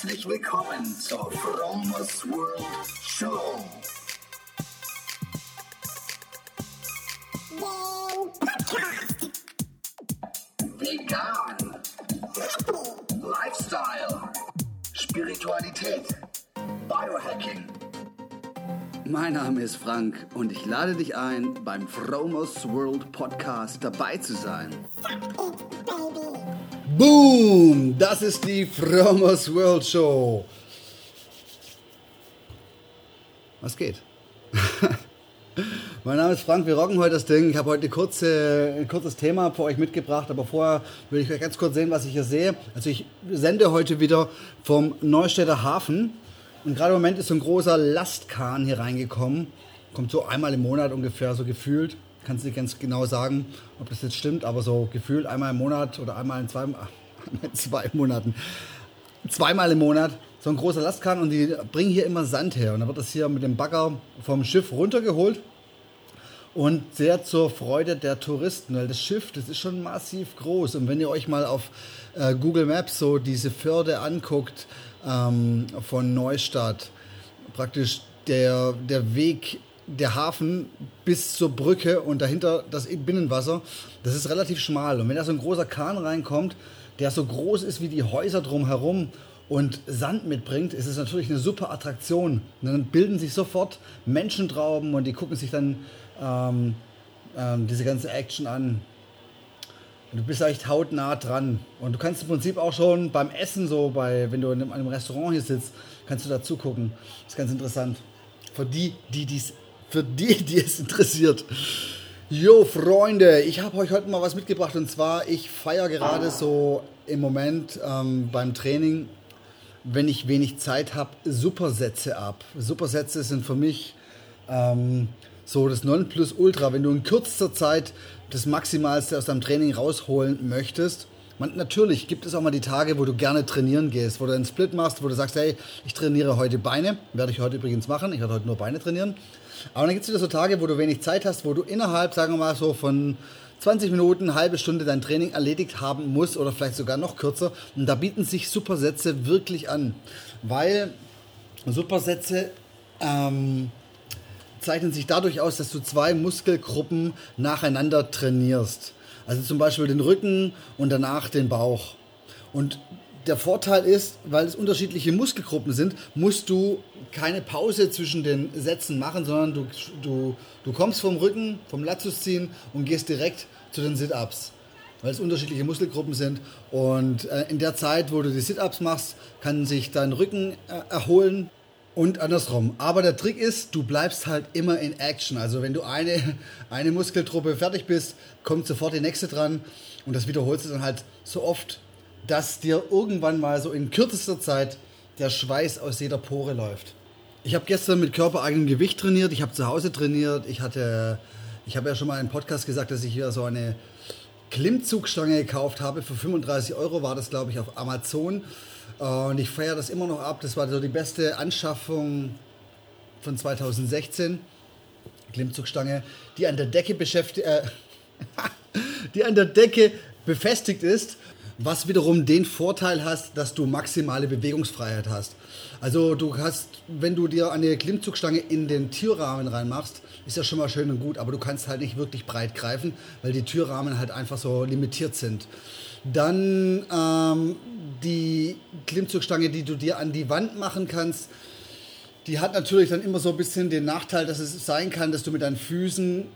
Herzlich willkommen zur Fromers World Show. Vegan. Lifestyle. Spiritualität. Biohacking. Mein Name ist Frank und ich lade dich ein, beim Fromers World Podcast dabei zu sein. Boom! Das ist die Fromers World Show. Was geht? mein Name ist Frank, wir rocken heute das Ding. Ich habe heute kurze, ein kurzes Thema für euch mitgebracht, aber vorher will ich euch ganz kurz sehen, was ich hier sehe. Also ich sende heute wieder vom Neustädter Hafen und gerade im Moment ist so ein großer Lastkahn hier reingekommen. Kommt so einmal im Monat ungefähr, so gefühlt. Kannst nicht ganz genau sagen, ob das jetzt stimmt, aber so gefühlt einmal im Monat oder einmal in zwei, in zwei Monaten. Zweimal im Monat so ein großer Lastkahn und die bringen hier immer Sand her. Und dann wird das hier mit dem Bagger vom Schiff runtergeholt. Und sehr zur Freude der Touristen, weil das Schiff, das ist schon massiv groß. Und wenn ihr euch mal auf äh, Google Maps so diese Förde anguckt, ähm, von Neustadt. Praktisch der, der Weg, der Hafen bis zur Brücke und dahinter das Binnenwasser, das ist relativ schmal. Und wenn da so ein großer Kahn reinkommt, der so groß ist wie die Häuser drumherum und Sand mitbringt, ist es natürlich eine super Attraktion. Und dann bilden sich sofort Menschentrauben und die gucken sich dann ähm, ähm, diese ganze Action an. Du bist echt hautnah dran. Und du kannst im Prinzip auch schon beim Essen, so bei, wenn du in einem, Restaurant hier sitzt, kannst du da zugucken. Ist ganz interessant. Für die, die dies, für die, die es interessiert. Jo, Freunde, ich habe euch heute mal was mitgebracht. Und zwar, ich feiere gerade so im Moment ähm, beim Training, wenn ich wenig Zeit habe, Supersätze ab. Supersätze sind für mich ähm, so das Nonplusultra. Wenn du in kürzester Zeit das Maximalste aus deinem Training rausholen möchtest. Man, natürlich gibt es auch mal die Tage, wo du gerne trainieren gehst, wo du einen Split machst, wo du sagst, hey, ich trainiere heute Beine, werde ich heute übrigens machen, ich werde heute nur Beine trainieren. Aber dann gibt es wieder so Tage, wo du wenig Zeit hast, wo du innerhalb, sagen wir mal so von 20 Minuten, halbe Stunde dein Training erledigt haben musst oder vielleicht sogar noch kürzer. Und da bieten sich Supersätze wirklich an, weil Supersätze ähm, zeichnen sich dadurch aus, dass du zwei Muskelgruppen nacheinander trainierst. Also zum Beispiel den Rücken und danach den Bauch. Und der Vorteil ist, weil es unterschiedliche Muskelgruppen sind, musst du keine Pause zwischen den Sätzen machen, sondern du, du, du kommst vom Rücken, vom Latus ziehen und gehst direkt zu den Sit-Ups. Weil es unterschiedliche Muskelgruppen sind. Und äh, in der Zeit, wo du die Sit-Ups machst, kann sich dein Rücken äh, erholen und andersrum. Aber der Trick ist, du bleibst halt immer in Action. Also wenn du eine, eine Muskeltruppe fertig bist, kommt sofort die nächste dran. Und das wiederholst du dann halt so oft, dass dir irgendwann mal so in kürzester Zeit der Schweiß aus jeder Pore läuft. Ich habe gestern mit körpereigenem Gewicht trainiert, ich habe zu Hause trainiert, ich hatte, ich habe ja schon mal im Podcast gesagt, dass ich hier so eine Klimmzugstange gekauft habe. Für 35 Euro war das, glaube ich, auf Amazon. Und ich feiere das immer noch ab. Das war so die beste Anschaffung von 2016. Klimmzugstange, die an der Decke beschäftigt, äh, die an der Decke befestigt ist, was wiederum den Vorteil hast, dass du maximale Bewegungsfreiheit hast. Also du hast, wenn du dir eine Klimmzugstange in den Türrahmen reinmachst, ist ja schon mal schön und gut, aber du kannst halt nicht wirklich breit greifen, weil die Türrahmen halt einfach so limitiert sind. Dann ähm, die Klimmzugstange, die du dir an die Wand machen kannst, die hat natürlich dann immer so ein bisschen den Nachteil, dass es sein kann, dass du mit deinen Füßen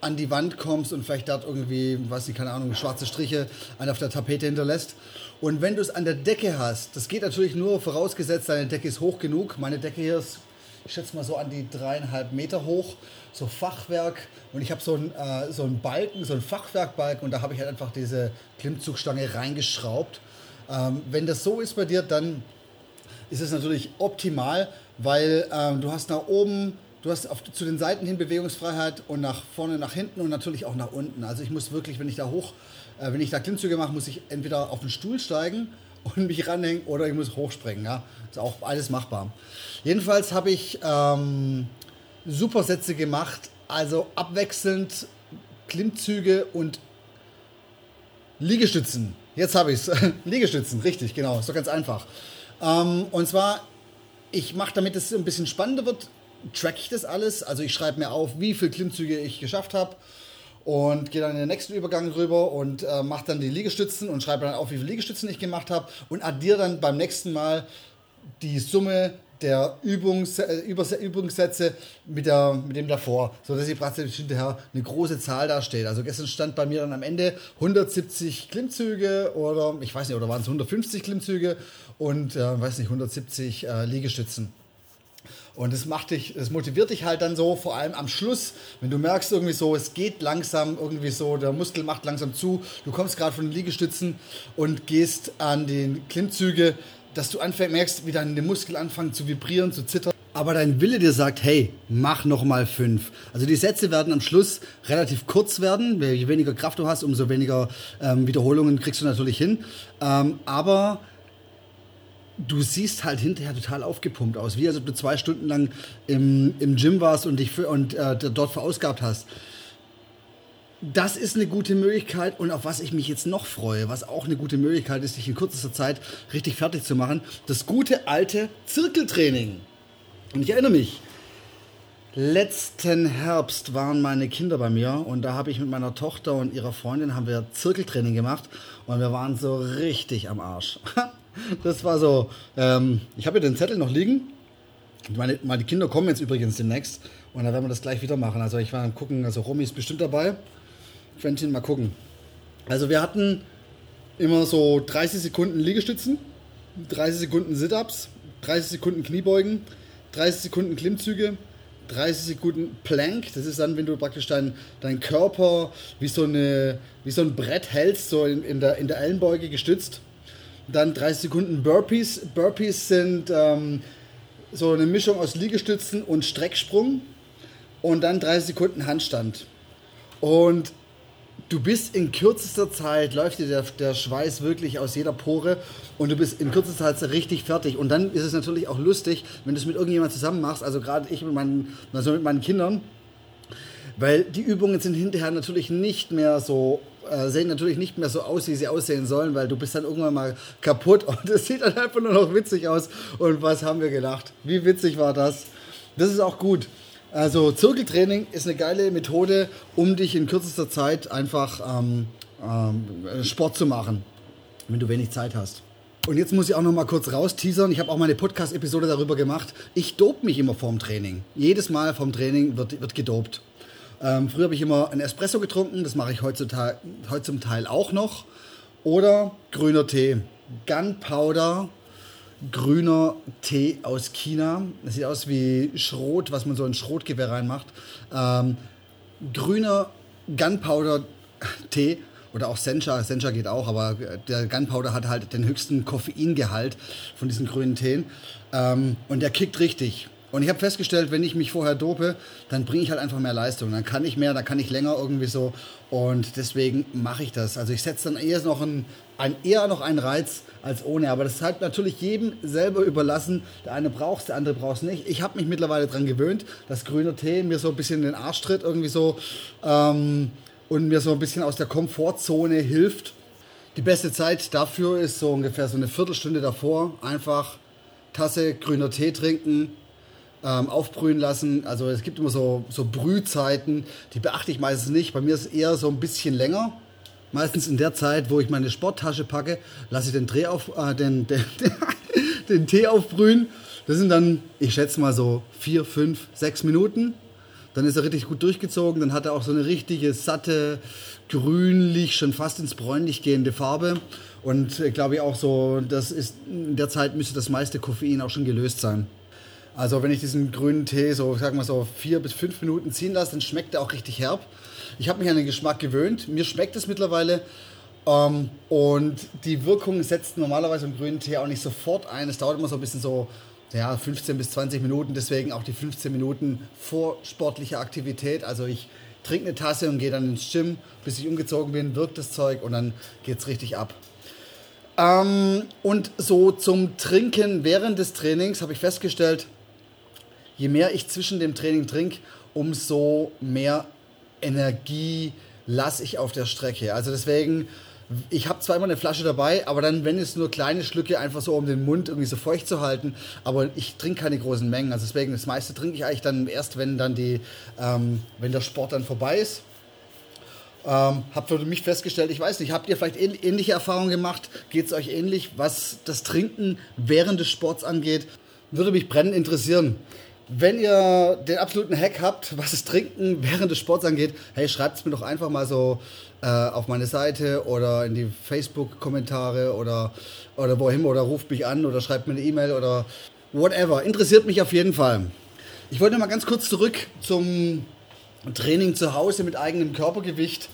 an die Wand kommst und vielleicht dort irgendwie, weiß nicht, keine Ahnung, schwarze Striche auf der Tapete hinterlässt. Und wenn du es an der Decke hast, das geht natürlich nur vorausgesetzt, deine Decke ist hoch genug. Meine Decke hier ist, ich schätze mal so an die dreieinhalb Meter hoch, so Fachwerk. Und ich habe so, ein, äh, so einen Balken, so einen Fachwerkbalken und da habe ich halt einfach diese Klimmzugstange reingeschraubt. Ähm, wenn das so ist bei dir, dann ist es natürlich optimal, weil ähm, du hast nach oben, du hast auf, zu den Seiten hin Bewegungsfreiheit und nach vorne, nach hinten und natürlich auch nach unten. Also ich muss wirklich, wenn ich da hoch, äh, wenn ich da Klimmzüge mache, muss ich entweder auf den Stuhl steigen und mich ranhängen oder ich muss hochspringen. Ja? Ist auch alles machbar. Jedenfalls habe ich ähm, Supersätze gemacht, also abwechselnd Klimmzüge und Liegestützen. Jetzt habe ich es. Liegestützen, richtig, genau. Ist doch ganz einfach. Ähm, und zwar, ich mache, damit es ein bisschen spannender wird, track ich das alles. Also ich schreibe mir auf, wie viele Klimmzüge ich geschafft habe und gehe dann in den nächsten Übergang rüber und äh, mache dann die Liegestützen und schreibe dann auf, wie viele Liegestützen ich gemacht habe und addiere dann beim nächsten Mal die Summe der Übungs, äh, Übungssätze mit, der, mit dem davor, sodass sie praktisch hinterher eine große Zahl dasteht. Also gestern stand bei mir dann am Ende 170 Klimmzüge oder ich weiß nicht, oder waren es 150 Klimmzüge und äh, weiß nicht, 170 äh, Liegestützen. Und das macht dich, das motiviert dich halt dann so, vor allem am Schluss, wenn du merkst irgendwie so, es geht langsam irgendwie so, der Muskel macht langsam zu, du kommst gerade von den Liegestützen und gehst an den Klimmzüge, dass du anfängst, merkst, wie deine Muskel anfangen zu vibrieren, zu zittern. Aber dein Wille dir sagt, hey, mach noch mal fünf. Also die Sätze werden am Schluss relativ kurz werden. Je weniger Kraft du hast, umso weniger ähm, Wiederholungen kriegst du natürlich hin. Ähm, aber du siehst halt hinterher total aufgepumpt aus, wie als ob du zwei Stunden lang im, im Gym warst und dich für, und äh, dort verausgabt hast. Das ist eine gute Möglichkeit und auf was ich mich jetzt noch freue, was auch eine gute Möglichkeit ist, dich in kürzester Zeit richtig fertig zu machen, das gute alte Zirkeltraining. Und ich erinnere mich, letzten Herbst waren meine Kinder bei mir und da habe ich mit meiner Tochter und ihrer Freundin haben wir Zirkeltraining gemacht und wir waren so richtig am Arsch. Das war so, ähm, ich habe hier den Zettel noch liegen. Meine, meine Kinder kommen jetzt übrigens demnächst und dann werden wir das gleich wieder machen. Also ich war am gucken, also Romy ist bestimmt dabei. Quentin, mal gucken. Also wir hatten immer so 30 Sekunden Liegestützen, 30 Sekunden Sit-Ups, 30 Sekunden Kniebeugen, 30 Sekunden Klimmzüge, 30 Sekunden Plank. Das ist dann, wenn du praktisch deinen dein Körper wie so, eine, wie so ein Brett hältst, so in, in, der, in der Ellenbeuge gestützt. Dann 30 Sekunden Burpees. Burpees sind ähm, so eine Mischung aus Liegestützen und Strecksprung. Und dann 30 Sekunden Handstand. Und du bist in kürzester Zeit, läuft dir der, der Schweiß wirklich aus jeder Pore und du bist in kürzester Zeit richtig fertig. Und dann ist es natürlich auch lustig, wenn du es mit irgendjemandem zusammen machst, also gerade ich mit meinen, also mit meinen Kindern, weil die Übungen sind hinterher natürlich nicht mehr so äh, sehen natürlich nicht mehr so aus, wie sie aussehen sollen, weil du bist dann irgendwann mal kaputt und es sieht dann einfach nur noch witzig aus. Und was haben wir gedacht? Wie witzig war das? Das ist auch gut. Also Zirkeltraining ist eine geile Methode, um dich in kürzester Zeit einfach ähm, ähm, Sport zu machen, wenn du wenig Zeit hast. Und jetzt muss ich auch noch mal kurz raus teasern. Ich habe auch mal eine Podcast-Episode darüber gemacht. Ich dope mich immer vorm Training. Jedes Mal vorm Training wird, wird gedopt. Ähm, früher habe ich immer einen Espresso getrunken, das mache ich heutzutage, heute zum Teil auch noch. Oder grüner Tee. Gunpowder, grüner Tee aus China. Das sieht aus wie Schrot, was man so in Schrotgewehr reinmacht. Ähm, grüner Gunpowder-Tee oder auch Sencha. Sencha geht auch, aber der Gunpowder hat halt den höchsten Koffeingehalt von diesen grünen Teen. Ähm, und der kickt richtig. Und ich habe festgestellt, wenn ich mich vorher dope, dann bringe ich halt einfach mehr Leistung. Dann kann ich mehr, dann kann ich länger irgendwie so. Und deswegen mache ich das. Also ich setze dann eher noch einen, ein, eher noch einen Reiz als ohne. Aber das ist halt natürlich jedem selber überlassen. Der eine braucht es, der andere braucht es nicht. Ich habe mich mittlerweile daran gewöhnt, dass grüner Tee mir so ein bisschen in den Arsch tritt, irgendwie so. Ähm, und mir so ein bisschen aus der Komfortzone hilft. Die beste Zeit dafür ist so ungefähr so eine Viertelstunde davor. Einfach Tasse grüner Tee trinken, ähm, aufbrühen lassen. Also es gibt immer so, so Brühzeiten, die beachte ich meistens nicht. Bei mir ist es eher so ein bisschen länger. Meistens in der Zeit, wo ich meine Sporttasche packe, lasse ich den, Dreh auf, äh, den, den, den Tee aufbrühen. Das sind dann, ich schätze mal so vier, fünf, sechs Minuten. Dann ist er richtig gut durchgezogen. Dann hat er auch so eine richtige, satte, grünlich, schon fast ins bräunlich gehende Farbe. Und ich glaube auch so, das ist, in der Zeit müsste das meiste Koffein auch schon gelöst sein. Also wenn ich diesen grünen Tee so, sag mal so vier bis fünf Minuten ziehen lasse, dann schmeckt er auch richtig herb. Ich habe mich an den Geschmack gewöhnt. Mir schmeckt es mittlerweile. Ähm, und die Wirkung setzt normalerweise im grünen Tee auch nicht sofort ein. Es dauert immer so ein bisschen so ja, 15 bis 20 Minuten. Deswegen auch die 15 Minuten vor sportlicher Aktivität. Also ich trinke eine Tasse und gehe dann ins Gym, bis ich umgezogen bin, wirkt das Zeug und dann geht es richtig ab. Ähm, und so zum Trinken während des Trainings habe ich festgestellt, je mehr ich zwischen dem Training trinke, umso mehr Energie lasse ich auf der Strecke. Also deswegen, Ich habe zwar immer eine Flasche dabei, aber dann, wenn es nur kleine Schlücke, einfach so um den Mund irgendwie so feucht zu halten. Aber ich trinke keine großen Mengen. Also deswegen, das meiste trinke ich eigentlich dann erst, wenn dann die, ähm, wenn der Sport dann vorbei ist. Ähm, hab für mich festgestellt, ich weiß nicht, habt ihr vielleicht ähnliche Erfahrungen gemacht? Geht es euch ähnlich, was das Trinken während des Sports angeht? Würde mich brennend interessieren. Wenn ihr den absoluten Hack habt, was das Trinken während des Sports angeht, hey, schreibt es mir doch einfach mal so äh, auf meine Seite oder in die Facebook-Kommentare oder, oder wohin oder ruft mich an oder schreibt mir eine E-Mail oder whatever. Interessiert mich auf jeden Fall. Ich wollte mal ganz kurz zurück zum Training zu Hause mit eigenem Körpergewicht.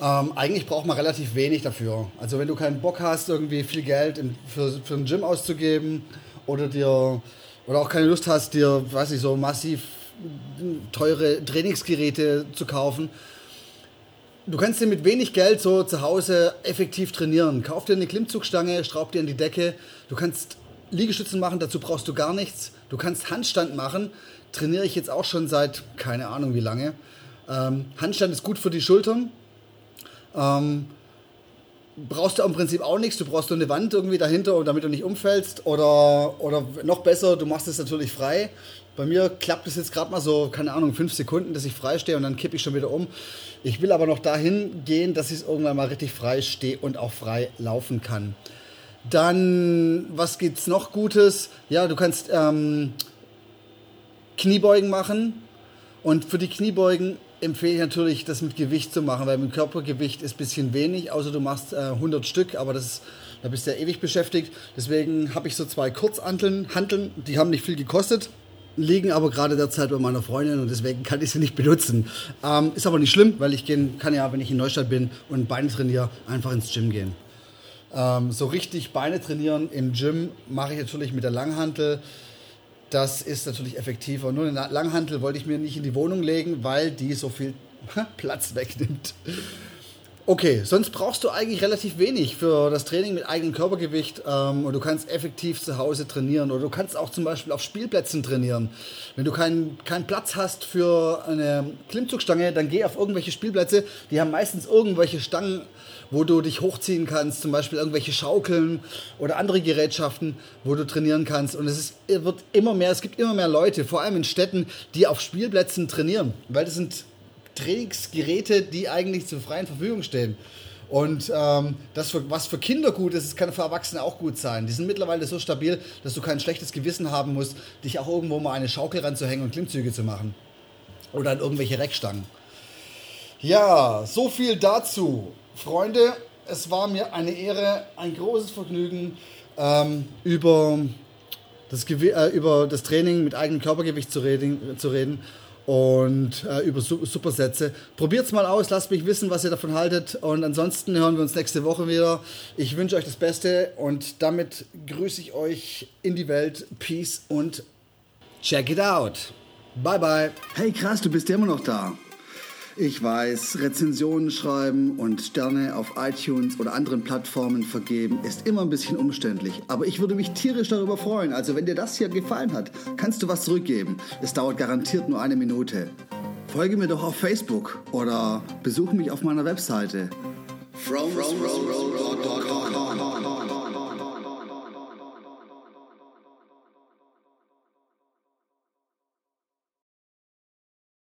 Ähm, eigentlich braucht man relativ wenig dafür. Also wenn du keinen Bock hast, irgendwie viel Geld in, für, für ein Gym auszugeben oder dir oder auch keine Lust hast, dir, weiß ich, so massiv teure Trainingsgeräte zu kaufen. Du kannst dir mit wenig Geld so zu Hause effektiv trainieren. Kauf dir eine Klimmzugstange, schraub dir in die Decke. Du kannst Liegestützen machen, dazu brauchst du gar nichts. Du kannst Handstand machen. Trainiere ich jetzt auch schon seit keine Ahnung wie lange. Ähm, Handstand ist gut für die Schultern. Ähm, brauchst du im Prinzip auch nichts. Du brauchst nur eine Wand irgendwie dahinter, damit du nicht umfällst. Oder, oder noch besser, du machst es natürlich frei. Bei mir klappt es jetzt gerade mal so, keine Ahnung, fünf Sekunden, dass ich frei stehe und dann kippe ich schon wieder um. Ich will aber noch dahin gehen, dass ich irgendwann mal richtig frei stehe und auch frei laufen kann. Dann, was gibt's noch Gutes? Ja, du kannst ähm, Kniebeugen machen. Und für die Kniebeugen empfehle ich natürlich, das mit Gewicht zu machen, weil mit Körpergewicht ist ein bisschen wenig, außer du machst äh, 100 Stück, aber das da bist du ja ewig beschäftigt. Deswegen habe ich so zwei Kurzhanteln, Hanteln, die haben nicht viel gekostet, liegen aber gerade derzeit bei meiner Freundin und deswegen kann ich sie nicht benutzen. Ähm, ist aber nicht schlimm, weil ich gehen, kann ja, wenn ich in Neustadt bin und Beine trainiere, einfach ins Gym gehen. Ähm, so richtig Beine trainieren im Gym mache ich natürlich mit der Langhantel. Das ist natürlich effektiver. Nur eine Langhantel wollte ich mir nicht in die Wohnung legen, weil die so viel Platz wegnimmt. Okay, sonst brauchst du eigentlich relativ wenig für das Training mit eigenem Körpergewicht ähm, und du kannst effektiv zu Hause trainieren oder du kannst auch zum Beispiel auf Spielplätzen trainieren. Wenn du keinen keinen Platz hast für eine Klimmzugstange, dann geh auf irgendwelche Spielplätze. Die haben meistens irgendwelche Stangen, wo du dich hochziehen kannst, zum Beispiel irgendwelche Schaukeln oder andere Gerätschaften, wo du trainieren kannst. Und es ist, wird immer mehr, es gibt immer mehr Leute, vor allem in Städten, die auf Spielplätzen trainieren, weil das sind Trainingsgeräte, die eigentlich zur freien Verfügung stehen. Und ähm, das, für, was für Kinder gut ist, kann für Erwachsene auch gut sein. Die sind mittlerweile so stabil, dass du kein schlechtes Gewissen haben musst, dich auch irgendwo mal eine Schaukel ranzuhängen und Klimmzüge zu machen. Oder an irgendwelche Reckstangen. Ja, so viel dazu. Freunde, es war mir eine Ehre, ein großes Vergnügen, ähm, über, das äh, über das Training mit eigenem Körpergewicht zu reden. Zu reden und äh, über Supersätze. Probiert's mal aus, lasst mich wissen, was ihr davon haltet und ansonsten hören wir uns nächste Woche wieder. Ich wünsche euch das Beste und damit grüße ich euch in die Welt. Peace und check it out. Bye bye. Hey krass, du bist ja immer noch da. Ich weiß, Rezensionen schreiben und Sterne auf iTunes oder anderen Plattformen vergeben ist immer ein bisschen umständlich. Aber ich würde mich tierisch darüber freuen. Also wenn dir das hier gefallen hat, kannst du was zurückgeben. Es dauert garantiert nur eine Minute. Folge mir doch auf Facebook oder besuche mich auf meiner Webseite. From, from, from,